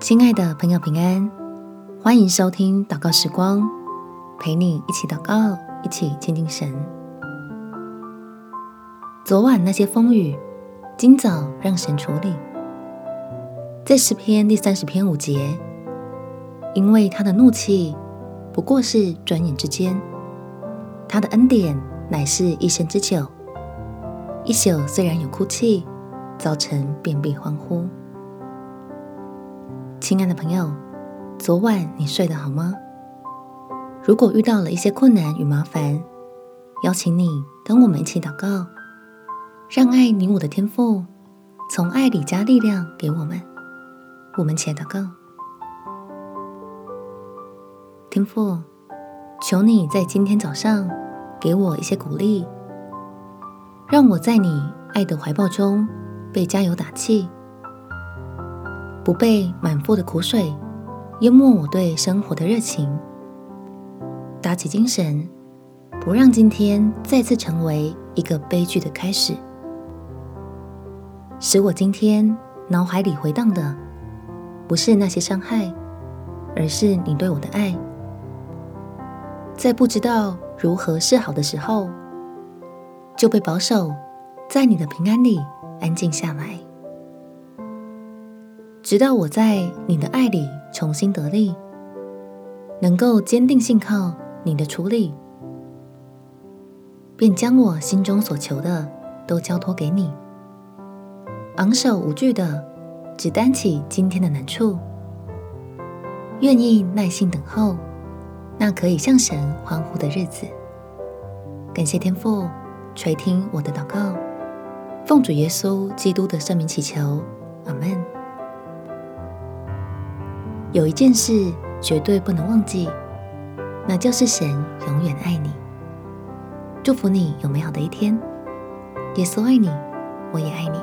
亲爱的朋友，平安，欢迎收听祷告时光，陪你一起祷告，一起亲近神。昨晚那些风雨，今早让神处理。在诗篇第三十篇五节，因为他的怒气不过是转眼之间，他的恩典乃是一生之久。一宿虽然有哭泣，早晨便必欢呼。亲爱的朋友，昨晚你睡得好吗？如果遇到了一些困难与麻烦，邀请你跟我们一起祷告，让爱你我的天父从爱里加力量给我们。我们且祷告，天父，求你在今天早上给我一些鼓励，让我在你爱的怀抱中被加油打气。不被满腹的苦水淹没我对生活的热情，打起精神，不让今天再次成为一个悲剧的开始，使我今天脑海里回荡的不是那些伤害，而是你对我的爱。在不知道如何是好的时候，就被保守在你的平安里安静下来。直到我在你的爱里重新得力，能够坚定信靠你的处理，便将我心中所求的都交托给你，昂首无惧的只担起今天的难处，愿意耐心等候那可以向神欢呼的日子。感谢天父垂听我的祷告，奉主耶稣基督的圣名祈求，有一件事绝对不能忘记，那就是神永远爱你。祝福你有美好的一天。耶稣爱你，我也爱你。